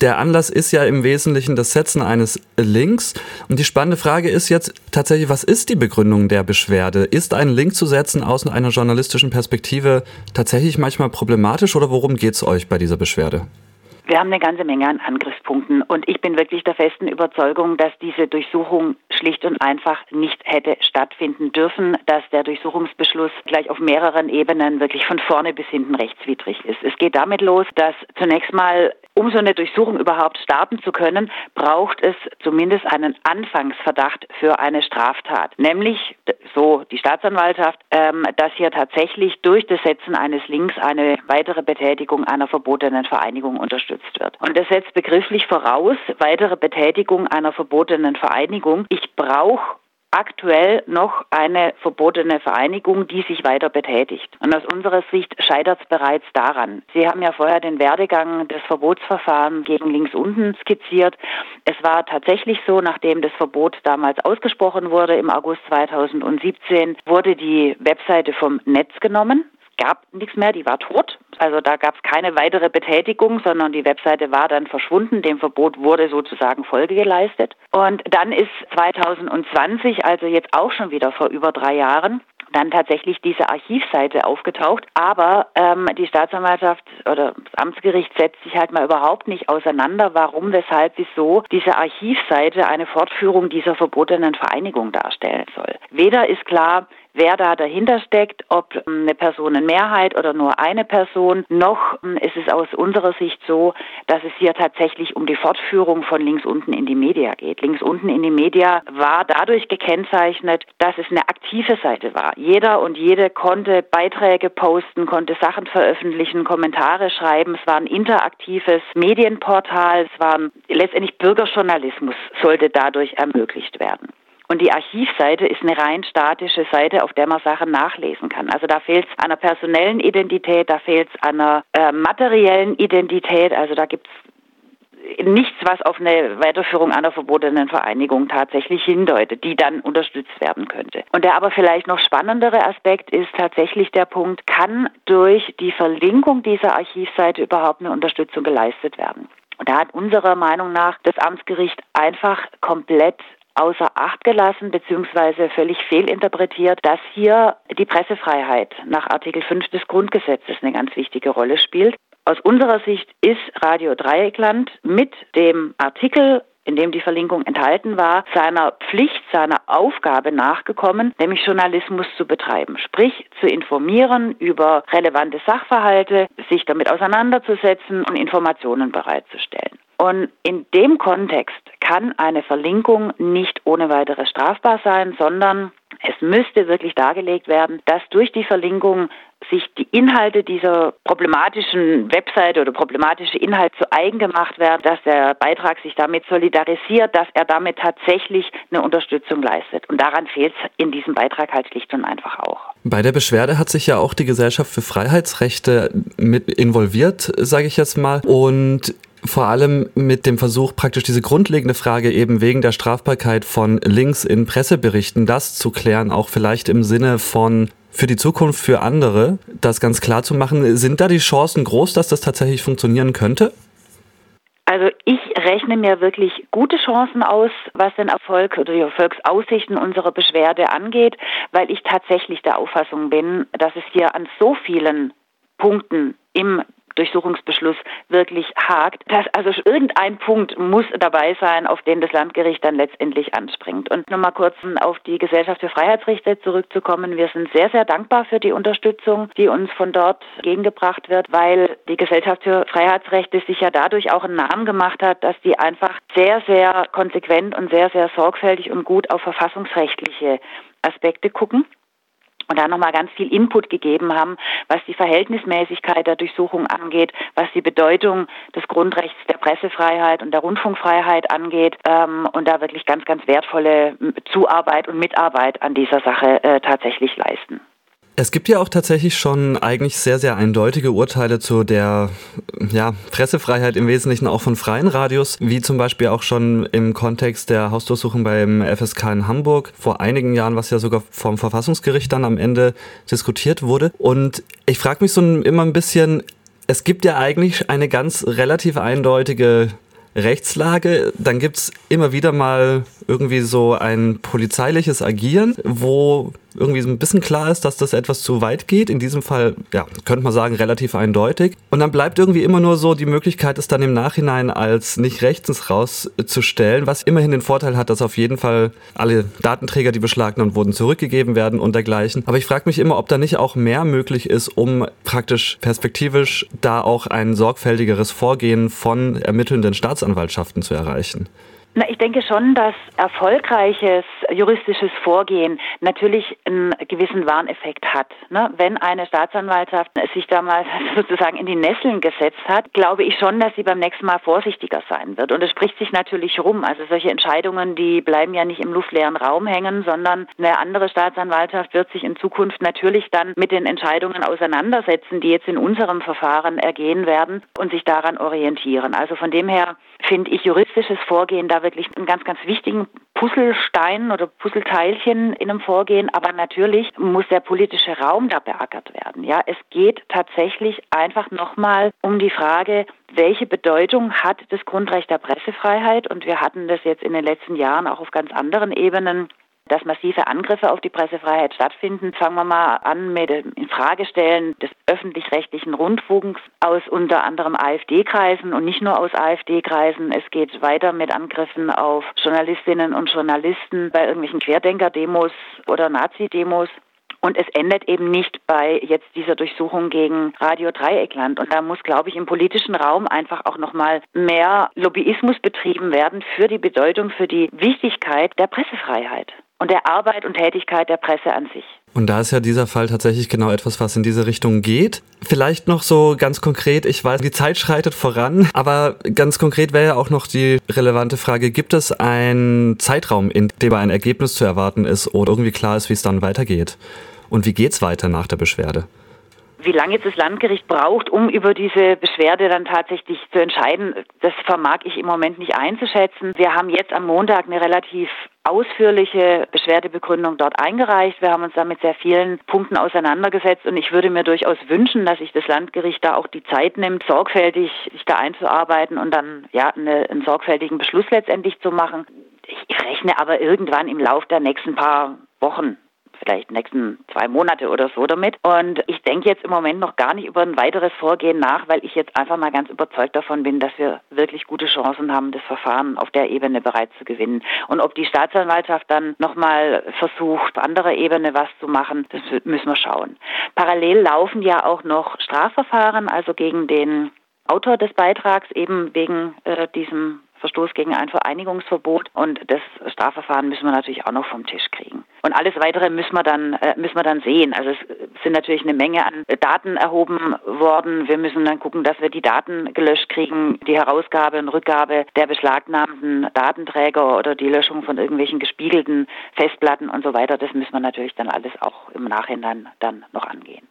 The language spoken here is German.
Der Anlass ist ja im Wesentlichen das Setzen eines Links. Und die spannende Frage ist jetzt tatsächlich, was ist die Begründung der Beschwerde? Ist ein Link zu setzen aus einer journalistischen Perspektive tatsächlich manchmal problematisch oder worum geht es euch bei dieser Beschwerde? Wir haben eine ganze Menge an Angriffspunkten und ich bin wirklich der festen Überzeugung, dass diese Durchsuchung schlicht und einfach nicht hätte stattfinden dürfen, dass der Durchsuchungsbeschluss gleich auf mehreren Ebenen wirklich von vorne bis hinten rechtswidrig ist. Es geht damit los, dass zunächst mal um so eine Durchsuchung überhaupt starten zu können, braucht es zumindest einen Anfangsverdacht für eine Straftat. Nämlich, so die Staatsanwaltschaft, ähm, dass hier tatsächlich durch das Setzen eines Links eine weitere Betätigung einer verbotenen Vereinigung unterstützt wird. Und das setzt begrifflich voraus, weitere Betätigung einer verbotenen Vereinigung. Ich brauche aktuell noch eine verbotene Vereinigung, die sich weiter betätigt. Und aus unserer Sicht scheitert es bereits daran. Sie haben ja vorher den Werdegang des Verbotsverfahrens gegen links unten skizziert. Es war tatsächlich so, nachdem das Verbot damals ausgesprochen wurde im August 2017, wurde die Webseite vom Netz genommen gab nichts mehr, die war tot. Also da gab es keine weitere Betätigung, sondern die Webseite war dann verschwunden. Dem Verbot wurde sozusagen Folge geleistet. Und dann ist 2020, also jetzt auch schon wieder vor über drei Jahren, dann tatsächlich diese Archivseite aufgetaucht. Aber ähm, die Staatsanwaltschaft oder das Amtsgericht setzt sich halt mal überhaupt nicht auseinander, warum, weshalb, wieso diese Archivseite eine Fortführung dieser verbotenen Vereinigung darstellen soll. Weder ist klar, wer da dahinter steckt, ob ähm, eine Personenmehrheit oder nur eine Person. Noch ähm, ist es aus unserer Sicht so, dass es hier tatsächlich um die Fortführung von links unten in die Media geht. Links unten in die Media war dadurch gekennzeichnet, dass es eine aktive Seite war. Jeder und jede konnte Beiträge posten, konnte Sachen veröffentlichen, Kommentare schreiben. Es war ein interaktives Medienportal. Es war letztendlich Bürgerjournalismus sollte dadurch ermöglicht werden. Und die Archivseite ist eine rein statische Seite, auf der man Sachen nachlesen kann. Also da fehlt es an einer personellen Identität, da fehlt es an einer äh, materiellen Identität. Also da gibt es nichts, was auf eine Weiterführung einer verbotenen Vereinigung tatsächlich hindeutet, die dann unterstützt werden könnte. Und der aber vielleicht noch spannendere Aspekt ist tatsächlich der Punkt, kann durch die Verlinkung dieser Archivseite überhaupt eine Unterstützung geleistet werden? Und da hat unserer Meinung nach das Amtsgericht einfach komplett außer Acht gelassen bzw. völlig fehlinterpretiert, dass hier die Pressefreiheit nach Artikel 5 des Grundgesetzes eine ganz wichtige Rolle spielt. Aus unserer Sicht ist Radio Dreieckland mit dem Artikel in dem die Verlinkung enthalten war, seiner Pflicht, seiner Aufgabe nachgekommen, nämlich Journalismus zu betreiben, sprich zu informieren über relevante Sachverhalte, sich damit auseinanderzusetzen und Informationen bereitzustellen. Und in dem Kontext kann eine Verlinkung nicht ohne weiteres strafbar sein, sondern es müsste wirklich dargelegt werden, dass durch die Verlinkung sich die Inhalte dieser problematischen Webseite oder problematische Inhalt zu eigen gemacht werden, dass der Beitrag sich damit solidarisiert, dass er damit tatsächlich eine Unterstützung leistet. Und daran fehlt es in diesem Beitrag halt schlicht und einfach auch. Bei der Beschwerde hat sich ja auch die Gesellschaft für Freiheitsrechte mit involviert, sage ich jetzt mal. Und vor allem mit dem Versuch, praktisch diese grundlegende Frage eben wegen der Strafbarkeit von Links in Presseberichten, das zu klären, auch vielleicht im Sinne von für die Zukunft, für andere, das ganz klar zu machen. Sind da die Chancen groß, dass das tatsächlich funktionieren könnte? Also ich rechne mir wirklich gute Chancen aus, was den Erfolg oder die Erfolgsaussichten unserer Beschwerde angeht, weil ich tatsächlich der Auffassung bin, dass es hier an so vielen Punkten im Durchsuchungsbeschluss wirklich hakt. Das, also irgendein Punkt muss dabei sein, auf den das Landgericht dann letztendlich anspringt. Und nochmal kurz auf die Gesellschaft für Freiheitsrechte zurückzukommen. Wir sind sehr, sehr dankbar für die Unterstützung, die uns von dort gegengebracht wird, weil die Gesellschaft für Freiheitsrechte sich ja dadurch auch einen Namen gemacht hat, dass die einfach sehr, sehr konsequent und sehr, sehr sorgfältig und gut auf verfassungsrechtliche Aspekte gucken und da nochmal ganz viel Input gegeben haben, was die Verhältnismäßigkeit der Durchsuchung angeht, was die Bedeutung des Grundrechts der Pressefreiheit und der Rundfunkfreiheit angeht ähm, und da wirklich ganz, ganz wertvolle Zuarbeit und Mitarbeit an dieser Sache äh, tatsächlich leisten. Es gibt ja auch tatsächlich schon eigentlich sehr, sehr eindeutige Urteile zu der ja, Pressefreiheit im Wesentlichen auch von freien Radios, wie zum Beispiel auch schon im Kontext der Hausdurchsuchung beim FSK in Hamburg vor einigen Jahren, was ja sogar vom Verfassungsgericht dann am Ende diskutiert wurde. Und ich frage mich so immer ein bisschen, es gibt ja eigentlich eine ganz relativ eindeutige Rechtslage. Dann gibt's immer wieder mal irgendwie so ein polizeiliches Agieren, wo irgendwie so ein bisschen klar ist, dass das etwas zu weit geht. In diesem Fall, ja, könnte man sagen, relativ eindeutig. Und dann bleibt irgendwie immer nur so die Möglichkeit, es dann im Nachhinein als nicht rechtens rauszustellen, was immerhin den Vorteil hat, dass auf jeden Fall alle Datenträger, die beschlagnahmt wurden, zurückgegeben werden und dergleichen. Aber ich frage mich immer, ob da nicht auch mehr möglich ist, um praktisch perspektivisch da auch ein sorgfältigeres Vorgehen von ermittelnden Staatsanwaltschaften zu erreichen. Na, ich denke schon, dass erfolgreiches juristisches Vorgehen natürlich einen gewissen Warneffekt hat. Ne? Wenn eine Staatsanwaltschaft sich da mal sozusagen in die Nesseln gesetzt hat, glaube ich schon, dass sie beim nächsten Mal vorsichtiger sein wird. Und es spricht sich natürlich rum. Also solche Entscheidungen, die bleiben ja nicht im luftleeren Raum hängen, sondern eine andere Staatsanwaltschaft wird sich in Zukunft natürlich dann mit den Entscheidungen auseinandersetzen, die jetzt in unserem Verfahren ergehen werden und sich daran orientieren. Also von dem her finde ich juristisches Vorgehen wirklich einen ganz, ganz wichtigen Puzzlestein oder Puzzleteilchen in einem Vorgehen. Aber natürlich muss der politische Raum da beackert werden. Ja, es geht tatsächlich einfach nochmal um die Frage, welche Bedeutung hat das Grundrecht der Pressefreiheit? Und wir hatten das jetzt in den letzten Jahren auch auf ganz anderen Ebenen dass massive Angriffe auf die Pressefreiheit stattfinden. Fangen wir mal an mit dem Infragestellen des öffentlich-rechtlichen Rundfunks aus unter anderem AfD-Kreisen und nicht nur aus AfD-Kreisen. Es geht weiter mit Angriffen auf Journalistinnen und Journalisten bei irgendwelchen Querdenker-Demos oder Nazi-Demos. Und es endet eben nicht bei jetzt dieser Durchsuchung gegen Radio Dreieckland. Und da muss, glaube ich, im politischen Raum einfach auch nochmal mehr Lobbyismus betrieben werden für die Bedeutung, für die Wichtigkeit der Pressefreiheit und der Arbeit und Tätigkeit der Presse an sich. Und da ist ja dieser Fall tatsächlich genau etwas, was in diese Richtung geht. Vielleicht noch so ganz konkret, ich weiß, die Zeit schreitet voran, aber ganz konkret wäre ja auch noch die relevante Frage, gibt es einen Zeitraum, in dem ein Ergebnis zu erwarten ist oder irgendwie klar ist, wie es dann weitergeht? Und wie geht's weiter nach der Beschwerde? Wie lange jetzt das Landgericht braucht, um über diese Beschwerde dann tatsächlich zu entscheiden, das vermag ich im Moment nicht einzuschätzen. Wir haben jetzt am Montag eine relativ ausführliche Beschwerdebegründung dort eingereicht. Wir haben uns da mit sehr vielen Punkten auseinandergesetzt und ich würde mir durchaus wünschen, dass sich das Landgericht da auch die Zeit nimmt, sorgfältig sich da einzuarbeiten und dann ja eine, einen sorgfältigen Beschluss letztendlich zu machen. Ich rechne aber irgendwann im Lauf der nächsten paar Wochen vielleicht nächsten zwei Monate oder so damit. Und ich denke jetzt im Moment noch gar nicht über ein weiteres Vorgehen nach, weil ich jetzt einfach mal ganz überzeugt davon bin, dass wir wirklich gute Chancen haben, das Verfahren auf der Ebene bereits zu gewinnen. Und ob die Staatsanwaltschaft dann nochmal versucht, auf anderer Ebene was zu machen, das müssen wir schauen. Parallel laufen ja auch noch Strafverfahren, also gegen den Autor des Beitrags eben wegen äh, diesem Verstoß gegen ein Vereinigungsverbot und das Strafverfahren müssen wir natürlich auch noch vom Tisch kriegen. Und alles weitere müssen wir dann äh, müssen wir dann sehen. Also es sind natürlich eine Menge an Daten erhoben worden. Wir müssen dann gucken, dass wir die Daten gelöscht kriegen, die Herausgabe und Rückgabe der beschlagnahmten Datenträger oder die Löschung von irgendwelchen gespiegelten Festplatten und so weiter. Das müssen wir natürlich dann alles auch im Nachhinein dann noch angehen.